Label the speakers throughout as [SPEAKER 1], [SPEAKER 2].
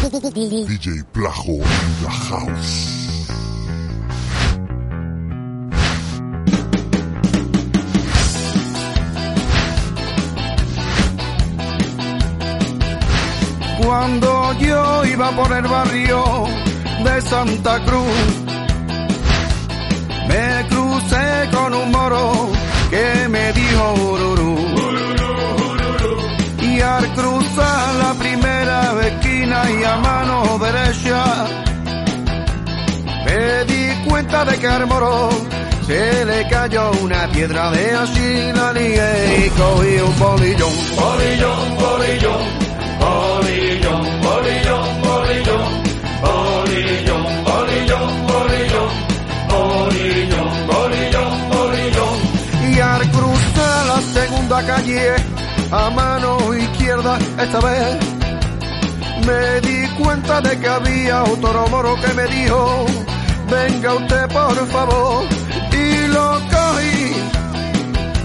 [SPEAKER 1] DJ Plajo in the house.
[SPEAKER 2] Cuando yo iba por el barrio de Santa Cruz, me crucé con un moro que me dijo y a mano derecha, me di cuenta de que al moro se le cayó una piedra de así la ligué y cogí un bolillón, bolillón, bolillón. Bolillón, bolillón, bolillón, bolillón, bolillón, bolillón, bolillón, bolillón, bolillón. Y al cruzar la segunda calle a mano izquierda esta vez me di cuenta de que había otro moro que me dijo, venga usted por favor. Y lo cogí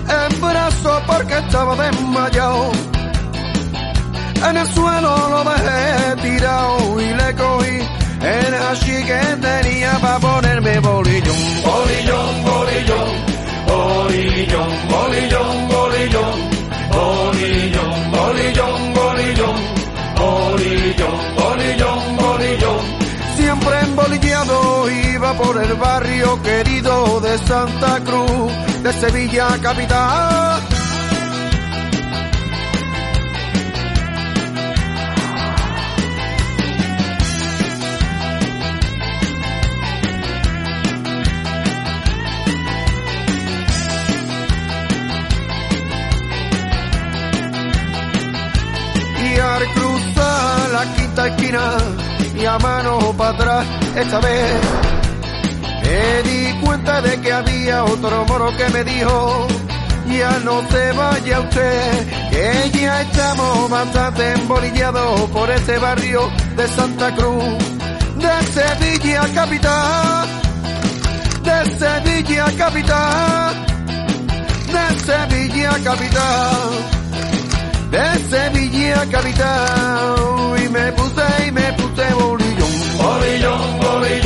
[SPEAKER 2] en brazo porque estaba desmayado. En el suelo lo dejé tirado y le cogí el hashi que tenía para ponerme. Bolillón, bolillón, bolillón, bolillón, bolillón, bolillón, bolillón, bolillón. bolillón bolillón, bolillón. Siempre embolillado iba por el barrio querido de Santa Cruz, de Sevilla capital. Esquina y a mano para atrás esta vez. Me di cuenta de que había otro moro que me dijo ya no se vaya usted que ya estamos bastante embolillados por este barrio de Santa Cruz de Sevilla capital de Sevilla capital de Sevilla capital de Sevilla capital. Y me puse y me puse bolillón, bolillón, bolillón,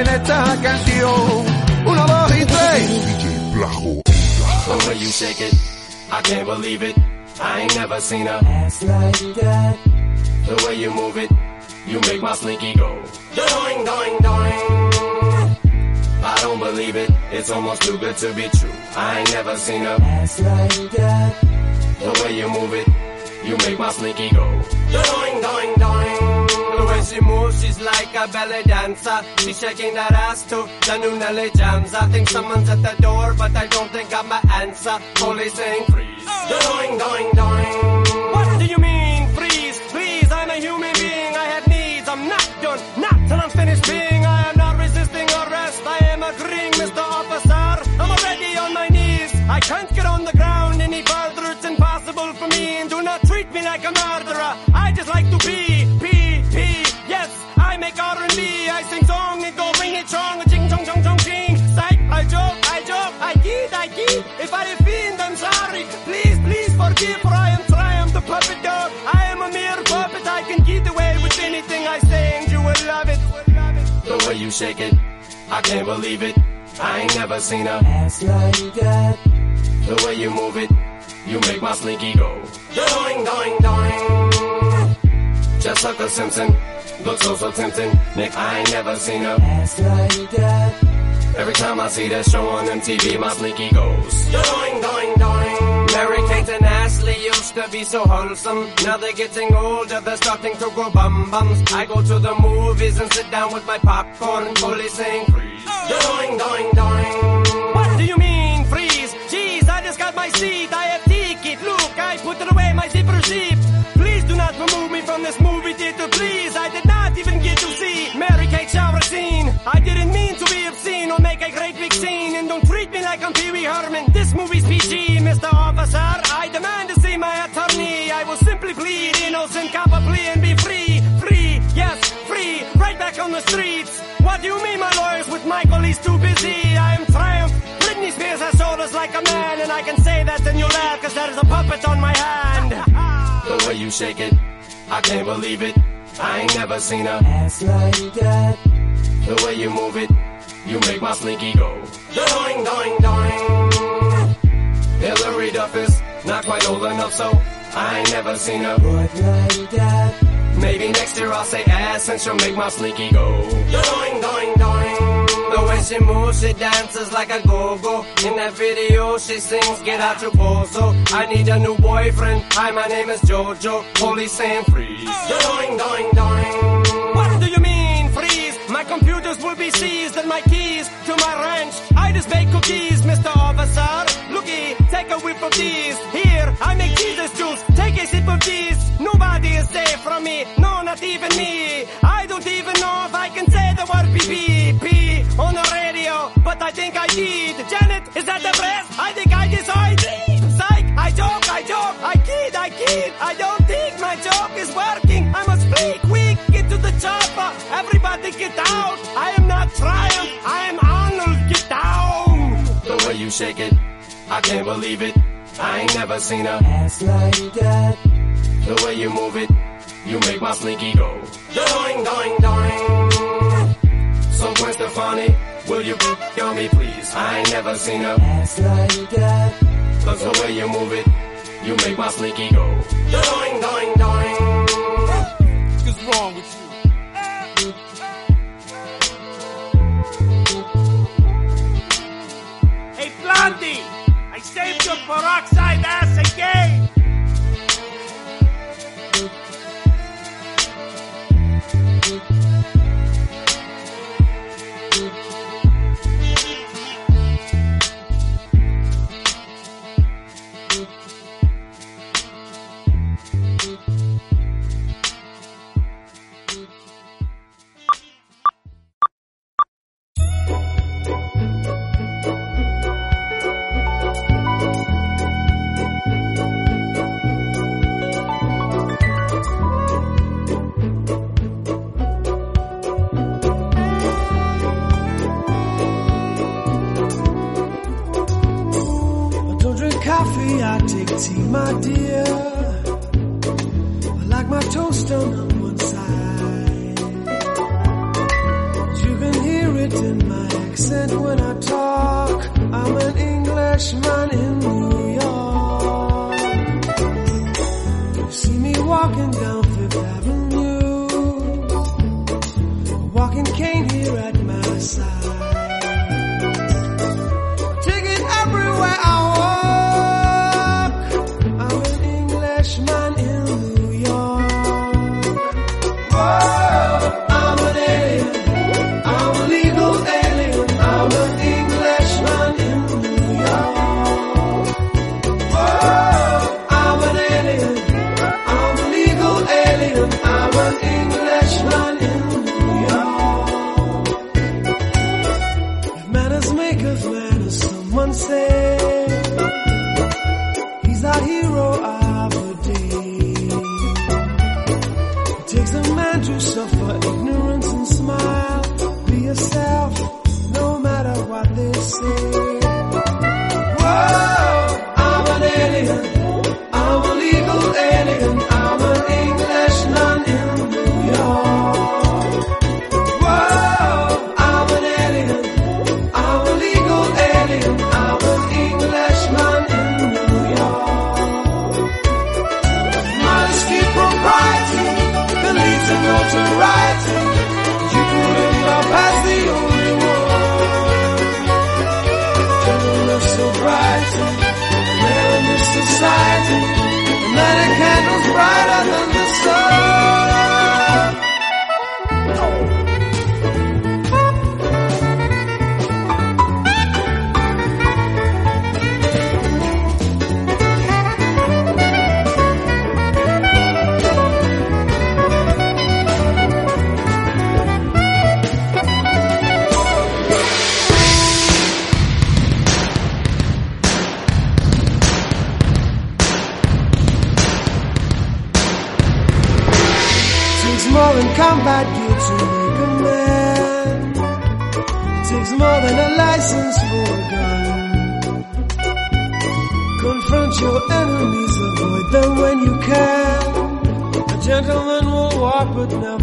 [SPEAKER 2] en esta canción. Una, dos y tres.
[SPEAKER 1] DJ Plajo in the
[SPEAKER 3] oh,
[SPEAKER 1] The
[SPEAKER 3] way you shake it, I can't believe it. I ain't never seen a
[SPEAKER 4] ass like that.
[SPEAKER 3] The way you move it, you make my slinky go. Doing, doing, doing. I don't believe it. It's almost too good to be true. I ain't never seen a
[SPEAKER 4] Ass like that.
[SPEAKER 3] The way you move it, you make my slinky go. Doing, doing, doing. The way she moves, she's like a belly dancer. She's shaking that ass to the new Nelly jams. I think someone's at the door, but I don't think I'm my answer. Police saying freeze. Doing, doing, doing. What do you mean freeze? Please, I'm a human being. I have needs. I'm not done. Not till I'm finished being. I am not resisting arrest. I am agreeing, Mr. Officer. I'm already on my knees. I can't get on the ground any further. For I am the puppet dog. I am a mere puppet. I can get away with anything I say and you will love it. The way you shake it, I can't believe it. I ain't never seen a
[SPEAKER 4] Ass like that.
[SPEAKER 3] the way you move it, you make my slinky go. Doing, doing, doing. Just like a Simpson, looks so so tempting. Nick, I ain't never seen a.
[SPEAKER 4] Ass like that.
[SPEAKER 3] Every time I see that show on MTV, my slinky goes. Doing, doing, doing. Used to be so wholesome. Now they're getting older, they're starting to grow bum bums. I go to the movies and sit down with my popcorn, fully saying freeze. Doing, doing, doing. What do you mean freeze? Jeez, I just got my seat. I have ticket. Look, I put it away, my zipper zip. Please do not remove me from this movie theater, please. I did not even get to see Mary Kate shower scene. I didn't mean to be obscene or make a great big scene. You shake it, I can't believe it. I ain't never seen a
[SPEAKER 4] Ass like that.
[SPEAKER 3] the way you move it, you make my slinky go. Doing, doing, doing. Hillary Duff is not quite old enough, so I ain't never seen a
[SPEAKER 4] Butt like that.
[SPEAKER 3] Maybe next year I'll say ass and she'll make my slinky go. Doing, doing, doing. Way she moves, she dances like a go-go. In that video, she sings, get out your bozo. I need a new boyfriend. Hi, my name is Jojo. Police saying freeze. Doing, doing, doing. What do you mean, freeze? My computers will be seized and my keys to my ranch. I just bake cookies, Mr. Officer. Looky, take a whiff of these. Here, I make Jesus juice. Take a sip of these. Nobody is safe from me. No, not even me. I think I did. Janet, is that the press? I think I decided. Psych, I joke, I joke, I kid, I kid. I don't think my joke is working. I must flee quick, get to the chopper. Everybody get out. I am not Triumph, I am Arnold. Get down. The way you shake it, I can't believe it. I ain't never seen a
[SPEAKER 4] Ass like that.
[SPEAKER 3] the way you move it, you make my slinky go. Doing, doing, doing. So Gwen Stefani, will you be on me please? I ain't never seen a
[SPEAKER 4] Ass like that.
[SPEAKER 3] Cause the way you move it, you make my slinky go. Doing, doing, doing.
[SPEAKER 5] What's wrong with you? Hey, Blondie! I saved your peroxide ass
[SPEAKER 6] eh? To notoriety.
[SPEAKER 7] but
[SPEAKER 6] now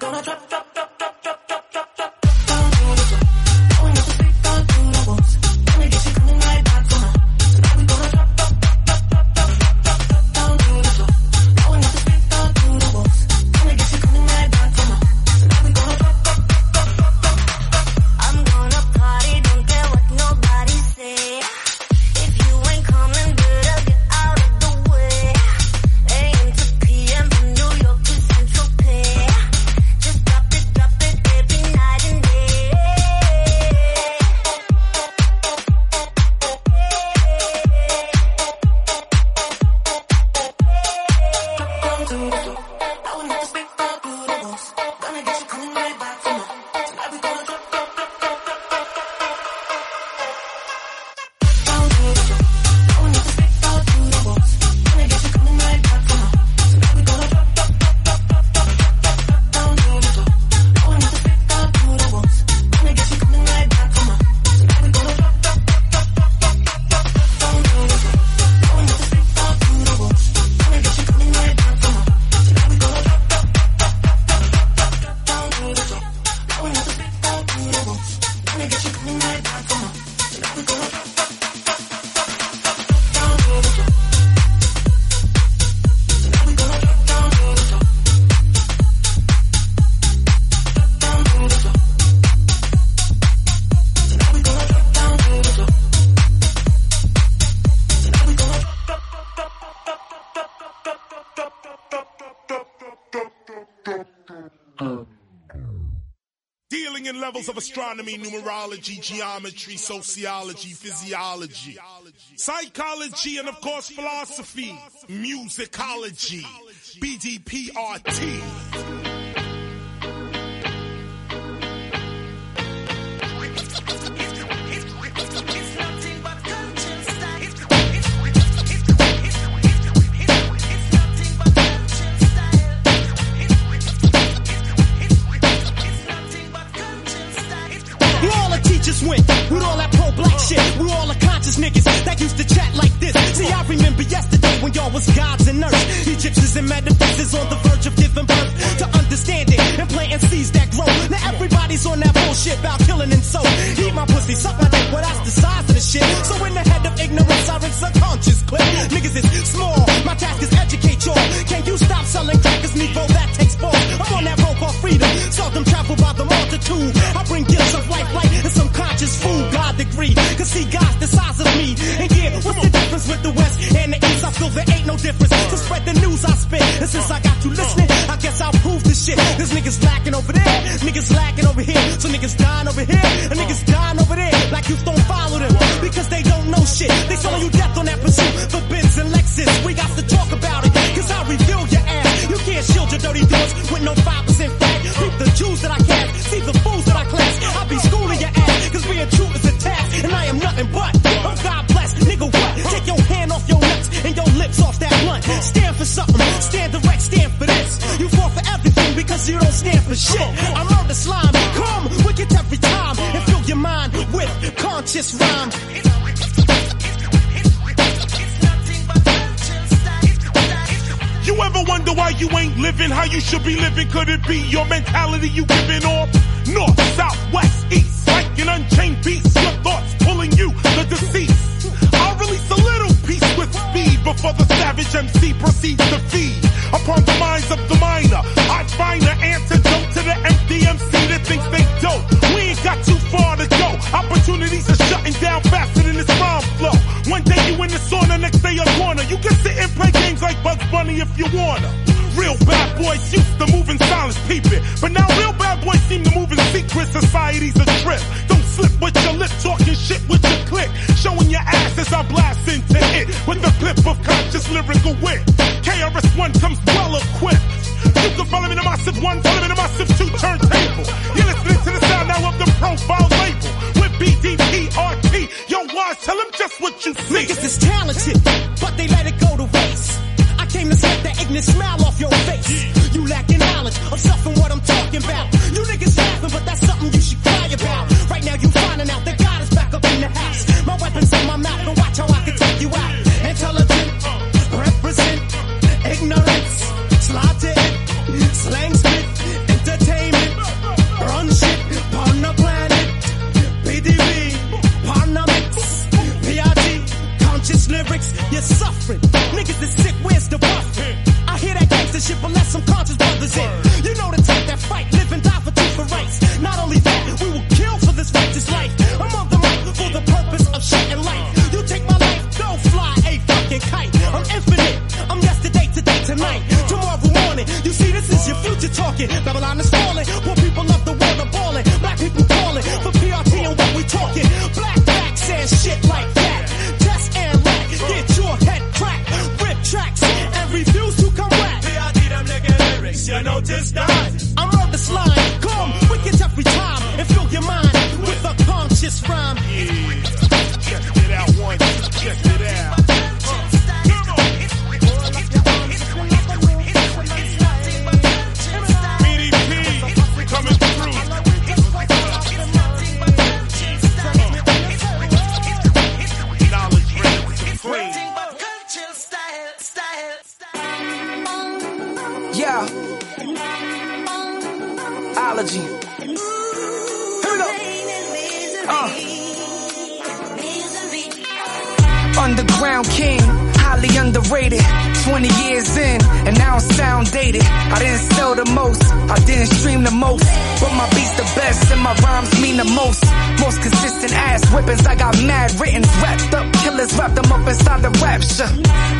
[SPEAKER 6] gonna drop, drop.
[SPEAKER 8] astronomy, numerology, geometry, sociology, physiology, psychology, and of course philosophy, musicology, BDPRT. Guess I'll prove this shit. This niggas lacking over there, niggas lacking over here. So niggas dying over here, and niggas dying over there. Like you don't follow them, because they don't know shit. They selling you death on that pursuit for Benz and Lexus. We got to talk about it, cause I'll reveal your ass. You can't shield your dirty doors with no 5% stand for shit. I murder slime, come wicked every time and fill your mind with conscious rhyme.
[SPEAKER 1] You ever wonder why you ain't living how you should be living? Could it be your mentality you giving off? North, south, west, east, like an unchained beast. Your thoughts pulling you, the deceased. Before the savage MC proceeds to feed upon the minds of the minor. I find the antidote to the empty MC that thinks they dope. We ain't got too far to go. Opportunities are shutting down faster than this rhyme flow. One day you in the sauna, next day a corner. You can sit and play games like Bugs Bunny if you wanna. Real bad boys used to move in silence, peep it. But now real lyrical wit.
[SPEAKER 9] Ology. Here we go. Uh. Underground king, highly underrated. 20 years in, and now I sound dated. I didn't sell the most, I didn't stream the most. But my beats the best, and my rhymes mean the most. Most consistent ass whippings, I got mad written, wrapped up killers, wrapped them up inside the rapture.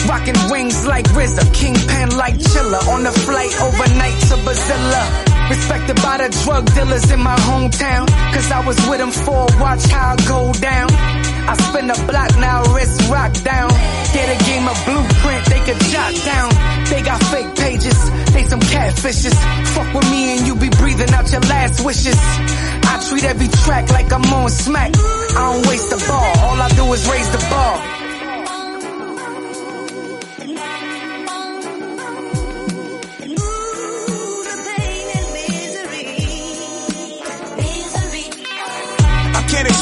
[SPEAKER 9] Rocking wings like RZA, kingpin like Chilla. On the flight overnight to Bazilla. Respected by the drug dealers in my hometown. Cause I was with them for watch how I go down. I spin the block now, wrist rock down. Get a game of blueprint they could jot down. They got fake pages, they some catfishes. Fuck with me and you be breathing out your last wishes. I treat every track like I'm on smack. I don't waste the ball, all I do is raise the ball.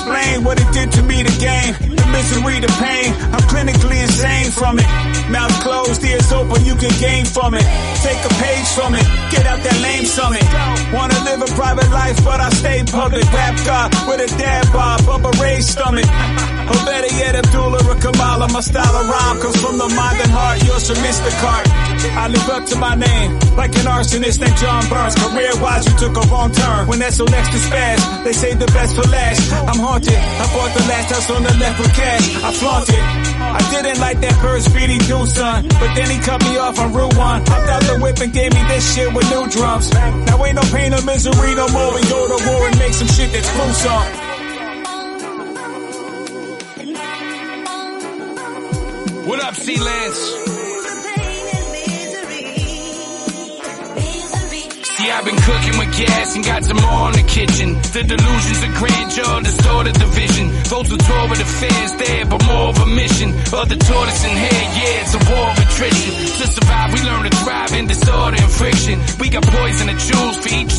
[SPEAKER 10] Explain what it did to me, the game. The misery, the pain. I'm clinically insane from it. Mouth closed, ears open, you can gain from it. Take a page from it, get out that lame summit. Wanna live a private life, but I stay public. Rap God with a dad bob, up a raised stomach. Or better yet, Abdullah or Kamala. My style of rhyme comes from the mind and heart. Yours from Mr. Cart. I live up to my name, like an arsonist named John Burns. Career wise, you took a wrong turn. When that's so next to spaz, they say the best for last. I'm haunted. I bought the last house on the left with cash. I flaunt it. I didn't like that bird speedy do son. But then he cut me off on Route 1. Hopped out the whip and gave me this shit with new drums. Now ain't no pain or misery no more. We go to war and make some shit that's gruesome.
[SPEAKER 11] What up, C Lance? See, I've been cooking with gas and got some more in the kitchen. The delusions of grandeur, distorted the vision. Those who tour with affairs there, but more of a mission. Other tortoise in hair, yeah, it's a war of attrition. To survive, we learn to thrive in disorder and friction. We got poison to choose for each.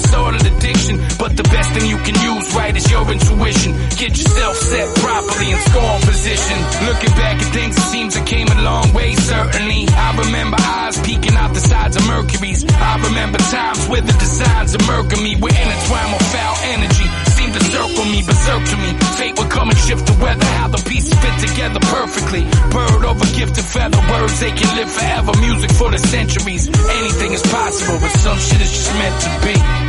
[SPEAKER 11] But the best thing you can use, right, is your intuition. Get yourself set properly in scoring position. Looking back at things, it seems I came a long way, certainly. I remember eyes peeking out the sides of Mercury's. I remember times where the designs of me. We're intertwined with foul energy. Seem to circle me, berserk to me. Fate will come and shift the weather. How the pieces fit together perfectly. Bird over gifted feather. Words they can live forever. Music for the centuries. Anything is possible, but some shit is just meant to be.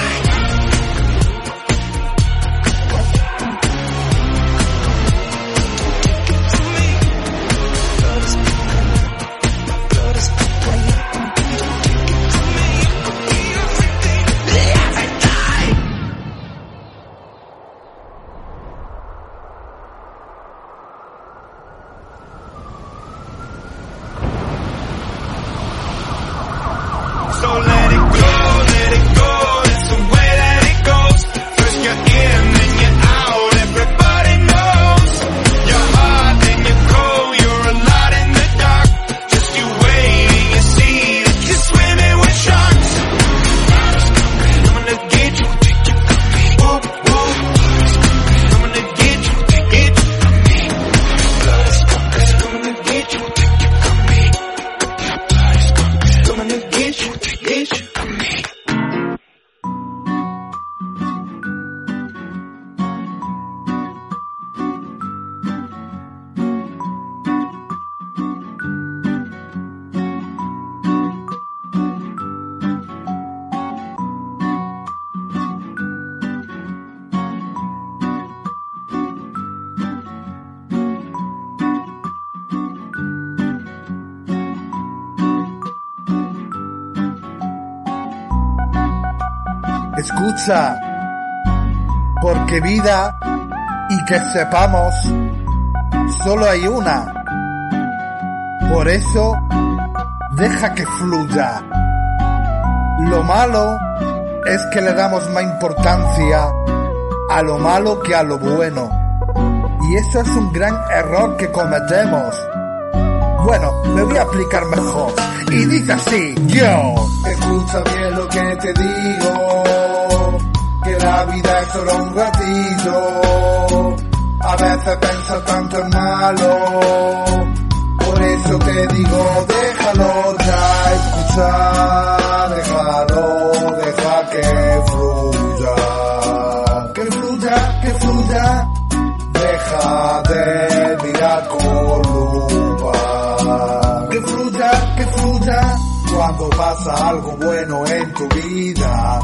[SPEAKER 12] Escucha, porque vida y que sepamos, solo hay una. Por eso, deja que fluya. Lo malo es que le damos más importancia a lo malo que a lo bueno. Y eso es un gran error que cometemos. Bueno, me voy a aplicar mejor. Y dice así, yo.
[SPEAKER 13] Escucha bien lo que te digo que la vida es solo un ratito. A veces pensar tanto es malo. Por eso te digo, déjalo ya escuchar, déjalo, deja que fluya. Que fluya, que fluya. Deja de mirar con lupa. Que fluya, que fluya. Cuando pasa algo bueno en tu vida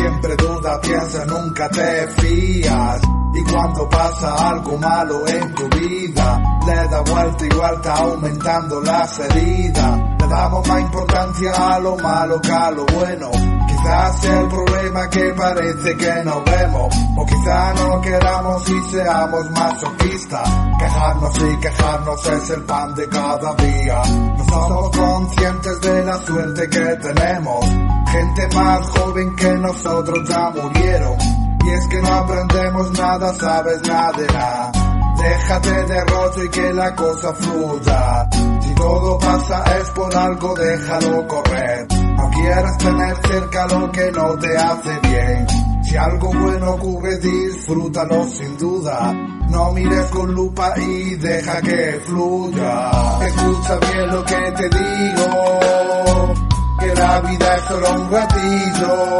[SPEAKER 13] siempre duda, piensa, nunca te fías. Y cuando pasa algo malo en tu vida, le da vuelta y vuelta aumentando las heridas. Le damos más importancia a lo malo que a lo bueno. Quizás sea el problema que parece que no vemos, o quizás no queramos y seamos masoquistas. Quejarnos y quejarnos es el pan de cada día. No somos conscientes de la suerte que tenemos. Gente más joven que nosotros ya murieron. Y es que no aprendemos nada, sabes nada. Déjate de rollo y que la cosa fluya. Si todo pasa es por algo, déjalo correr. No quieras tener cerca lo que no te hace bien. Si algo bueno ocurre, disfrútalo sin duda. No mires con lupa y deja que fluya. Escucha bien lo que te digo. Que la vida es solo un ratillo.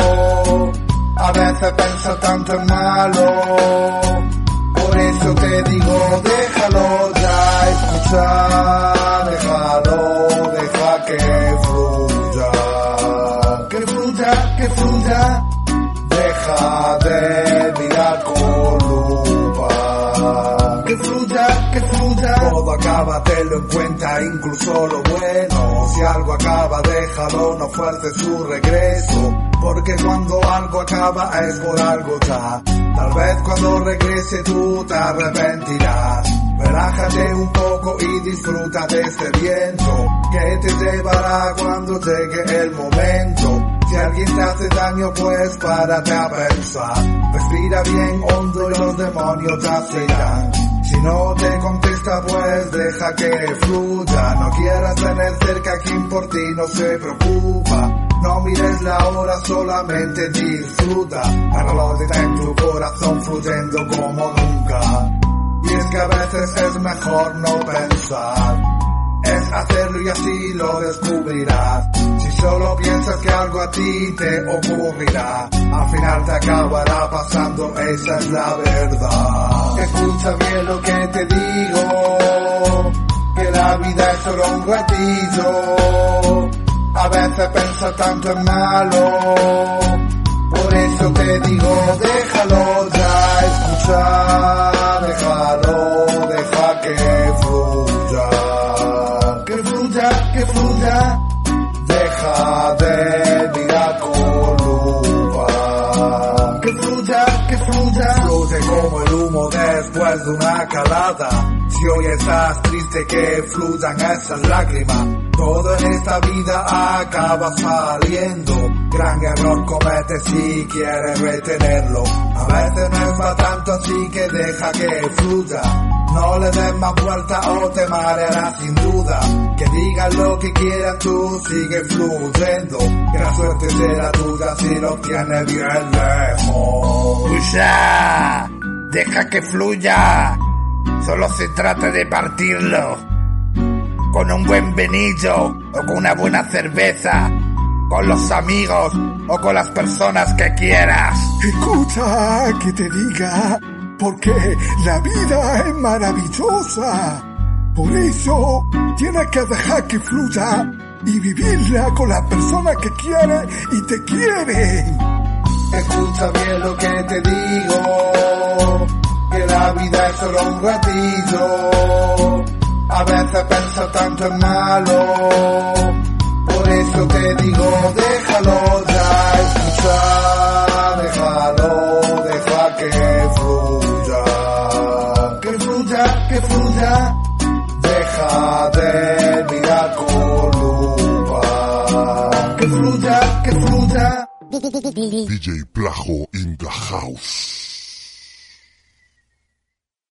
[SPEAKER 13] A veces piensa tanto en malo. Por eso te digo, déjalo ya escuchar, déjalo, deja que fluya, que fluya, que fluya, deja de mirar con lupa, que fluya, que fluya, todo acaba, tenlo en cuenta, incluso lo bueno, si algo acaba, déjalo, no fuerces su regreso, porque cuando algo acaba es por algo ya. Tal vez cuando regrese tú te arrepentirás. Relájate un poco y disfruta de este viento que te llevará cuando llegue el momento. Si alguien te hace daño, pues párate a pensar. Respira bien hondo y los demonios ya se irán. Si no te contesta, pues deja que fluya. No quieras tener cerca quien por ti no se preocupa. No mires la hora, solamente disfruta. El reloj está en tu corazón fluyendo como nunca. Y es que a veces es mejor no pensar. Es hacerlo y así lo descubrirás. Solo piensas que algo a ti te ocurrirá, al final te acabará pasando, esa es la verdad. Escucha bien lo que te digo, que la vida es solo un ratillo. A veces piensa tanto en malo, por eso te digo, déjalo ya escuchar, déjalo, después de una calada. Si hoy estás triste que fluyan esas lágrimas, todo en esta vida acaba saliendo. Gran error cometes si quieres retenerlo. A veces no es para tanto así que deja que fluya. No le des más vuelta o te marearás sin duda. Que digan lo que quieran tú, sigue fluyendo. Que la suerte será tuya si lo tienes bien lejos.
[SPEAKER 14] ¡Fluya! ¡Deja que fluya! Solo se trata de partirlo. Con un buen venillo o con una buena cerveza. Con los amigos o con las personas que quieras.
[SPEAKER 15] Escucha que te diga, porque la vida es maravillosa. Por eso tienes que dejar que fluya y vivirla con las personas que quieres y te quieren.
[SPEAKER 13] Escucha bien lo que te digo, que la vida es solo un ratillo. A veces piensa tanto en malo, por eso te digo, déjalo ya escuchar, déjalo, deja que fluya, que fluya, que fluya, deja de mirar con lupa, que fluya, que fluya.
[SPEAKER 16] DJ Plajo in the house.